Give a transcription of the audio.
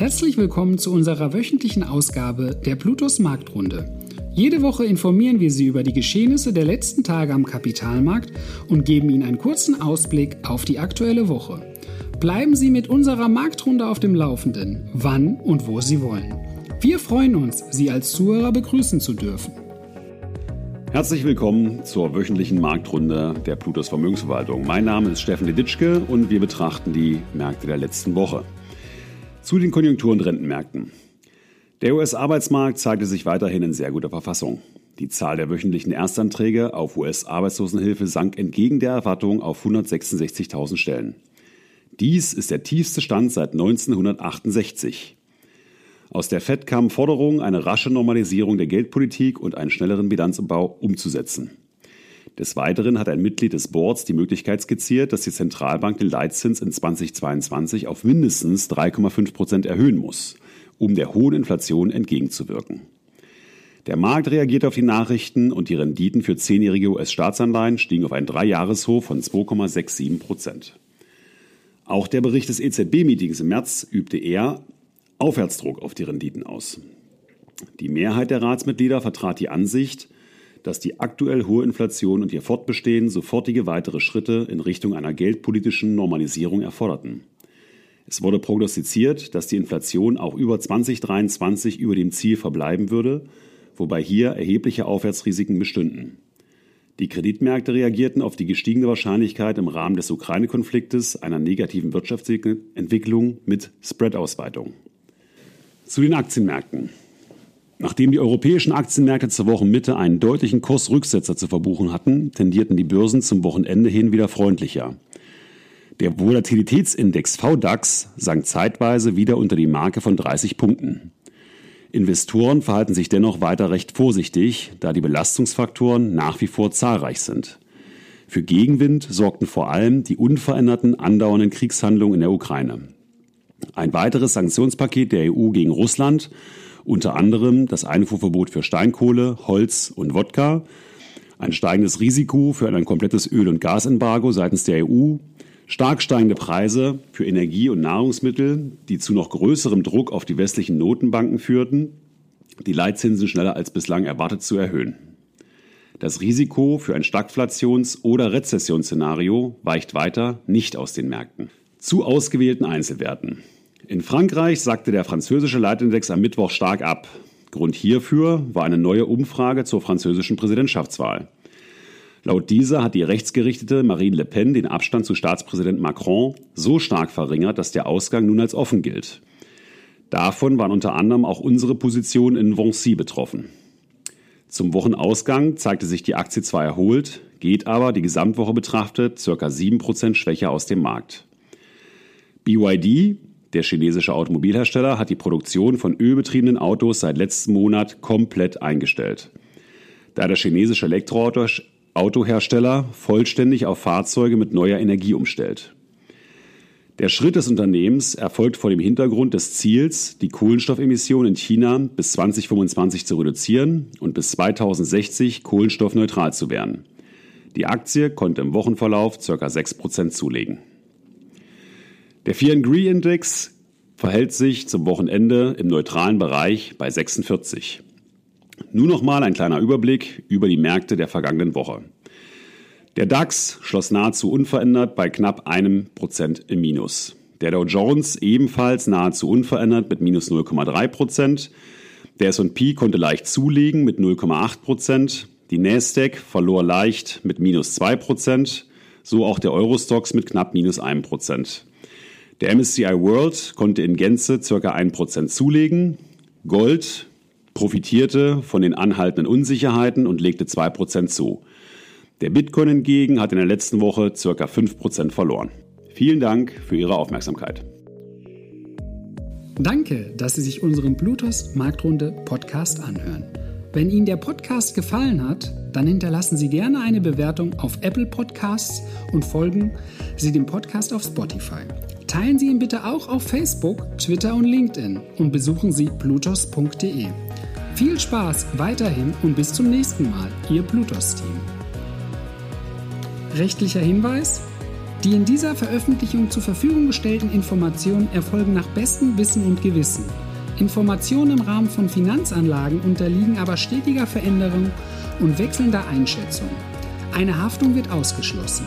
Herzlich willkommen zu unserer wöchentlichen Ausgabe der Plutos Marktrunde. Jede Woche informieren wir Sie über die Geschehnisse der letzten Tage am Kapitalmarkt und geben Ihnen einen kurzen Ausblick auf die aktuelle Woche. Bleiben Sie mit unserer Marktrunde auf dem Laufenden, wann und wo Sie wollen. Wir freuen uns, Sie als Zuhörer begrüßen zu dürfen. Herzlich willkommen zur wöchentlichen Marktrunde der Plutos Vermögensverwaltung. Mein Name ist Steffen Ditschke und wir betrachten die Märkte der letzten Woche. Zu den Konjunktur- und Rentenmärkten. Der US-Arbeitsmarkt zeigte sich weiterhin in sehr guter Verfassung. Die Zahl der wöchentlichen Erstanträge auf US-Arbeitslosenhilfe sank entgegen der Erwartung auf 166.000 Stellen. Dies ist der tiefste Stand seit 1968. Aus der FED kamen Forderungen, eine rasche Normalisierung der Geldpolitik und einen schnelleren Bilanzumbau umzusetzen. Des Weiteren hat ein Mitglied des Boards die Möglichkeit skizziert, dass die Zentralbank den Leitzins in 2022 auf mindestens 3,5 Prozent erhöhen muss um der hohen Inflation entgegenzuwirken. Der Markt reagiert auf die Nachrichten und die Renditen für zehnjährige US-Staatsanleihen stiegen auf einen Dreijahreshoch von 2,67 Prozent. Auch der Bericht des EZB-Meetings im März übte eher Aufwärtsdruck auf die Renditen aus. Die Mehrheit der Ratsmitglieder vertrat die Ansicht, dass die aktuell hohe Inflation und ihr Fortbestehen sofortige weitere Schritte in Richtung einer geldpolitischen Normalisierung erforderten. Es wurde prognostiziert, dass die Inflation auch über 2023 über dem Ziel verbleiben würde, wobei hier erhebliche Aufwärtsrisiken bestünden. Die Kreditmärkte reagierten auf die gestiegene Wahrscheinlichkeit im Rahmen des Ukraine-Konfliktes einer negativen Wirtschaftsentwicklung mit Spread-Ausweitung. Zu den Aktienmärkten. Nachdem die europäischen Aktienmärkte zur Wochenmitte einen deutlichen Kursrücksetzer zu verbuchen hatten, tendierten die Börsen zum Wochenende hin wieder freundlicher. Der Volatilitätsindex VDAX sank zeitweise wieder unter die Marke von 30 Punkten. Investoren verhalten sich dennoch weiter recht vorsichtig, da die Belastungsfaktoren nach wie vor zahlreich sind. Für Gegenwind sorgten vor allem die unveränderten andauernden Kriegshandlungen in der Ukraine. Ein weiteres Sanktionspaket der EU gegen Russland, unter anderem das Einfuhrverbot für Steinkohle, Holz und Wodka, ein steigendes Risiko für ein komplettes Öl- und Gasembargo seitens der EU Stark steigende Preise für Energie und Nahrungsmittel, die zu noch größerem Druck auf die westlichen Notenbanken führten, die Leitzinsen schneller als bislang erwartet zu erhöhen. Das Risiko für ein Stagflations- oder Rezessionsszenario weicht weiter nicht aus den Märkten. Zu ausgewählten Einzelwerten. In Frankreich sagte der französische Leitindex am Mittwoch stark ab. Grund hierfür war eine neue Umfrage zur französischen Präsidentschaftswahl. Laut dieser hat die rechtsgerichtete Marine Le Pen den Abstand zu Staatspräsident Macron so stark verringert, dass der Ausgang nun als offen gilt. Davon waren unter anderem auch unsere Position in Vancy betroffen. Zum Wochenausgang zeigte sich die Aktie zwar erholt, geht aber die Gesamtwoche betrachtet ca. 7% schwächer aus dem Markt. BYD, der chinesische Automobilhersteller, hat die Produktion von ölbetriebenen Autos seit letztem Monat komplett eingestellt. Da der chinesische Elektroauto Autohersteller vollständig auf Fahrzeuge mit neuer Energie umstellt. Der Schritt des Unternehmens erfolgt vor dem Hintergrund des Ziels, die Kohlenstoffemissionen in China bis 2025 zu reduzieren und bis 2060 kohlenstoffneutral zu werden. Die Aktie konnte im Wochenverlauf ca. 6% zulegen. Der Fear and Greed Index verhält sich zum Wochenende im neutralen Bereich bei 46. Nun nochmal ein kleiner Überblick über die Märkte der vergangenen Woche. Der DAX schloss nahezu unverändert bei knapp einem Prozent im Minus. Der Dow Jones ebenfalls nahezu unverändert mit minus 0,3 Prozent. Der S&P konnte leicht zulegen mit 0,8 Prozent. Die Nasdaq verlor leicht mit minus 2 Prozent. So auch der Eurostox mit knapp minus 1 Prozent. Der MSCI World konnte in Gänze ca. 1 Prozent zulegen. Gold profitierte von den anhaltenden Unsicherheiten und legte 2% zu. Der Bitcoin hingegen hat in der letzten Woche ca. 5% verloren. Vielen Dank für Ihre Aufmerksamkeit. Danke, dass Sie sich unseren Bluetooth Marktrunde Podcast anhören. Wenn Ihnen der Podcast gefallen hat, dann hinterlassen Sie gerne eine Bewertung auf Apple Podcasts und folgen Sie dem Podcast auf Spotify. Teilen Sie ihn bitte auch auf Facebook, Twitter und LinkedIn und besuchen Sie plutos.de. Viel Spaß weiterhin und bis zum nächsten Mal, Ihr Plutos-Team. Rechtlicher Hinweis? Die in dieser Veröffentlichung zur Verfügung gestellten Informationen erfolgen nach bestem Wissen und Gewissen. Informationen im Rahmen von Finanzanlagen unterliegen aber stetiger Veränderung und wechselnder Einschätzung. Eine Haftung wird ausgeschlossen.